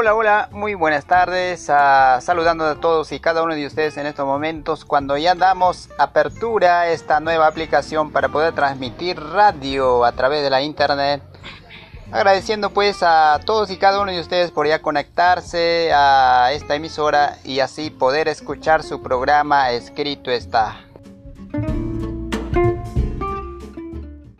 Hola, hola, muy buenas tardes. Ah, saludando a todos y cada uno de ustedes en estos momentos cuando ya damos apertura a esta nueva aplicación para poder transmitir radio a través de la internet. Agradeciendo pues a todos y cada uno de ustedes por ya conectarse a esta emisora y así poder escuchar su programa escrito está.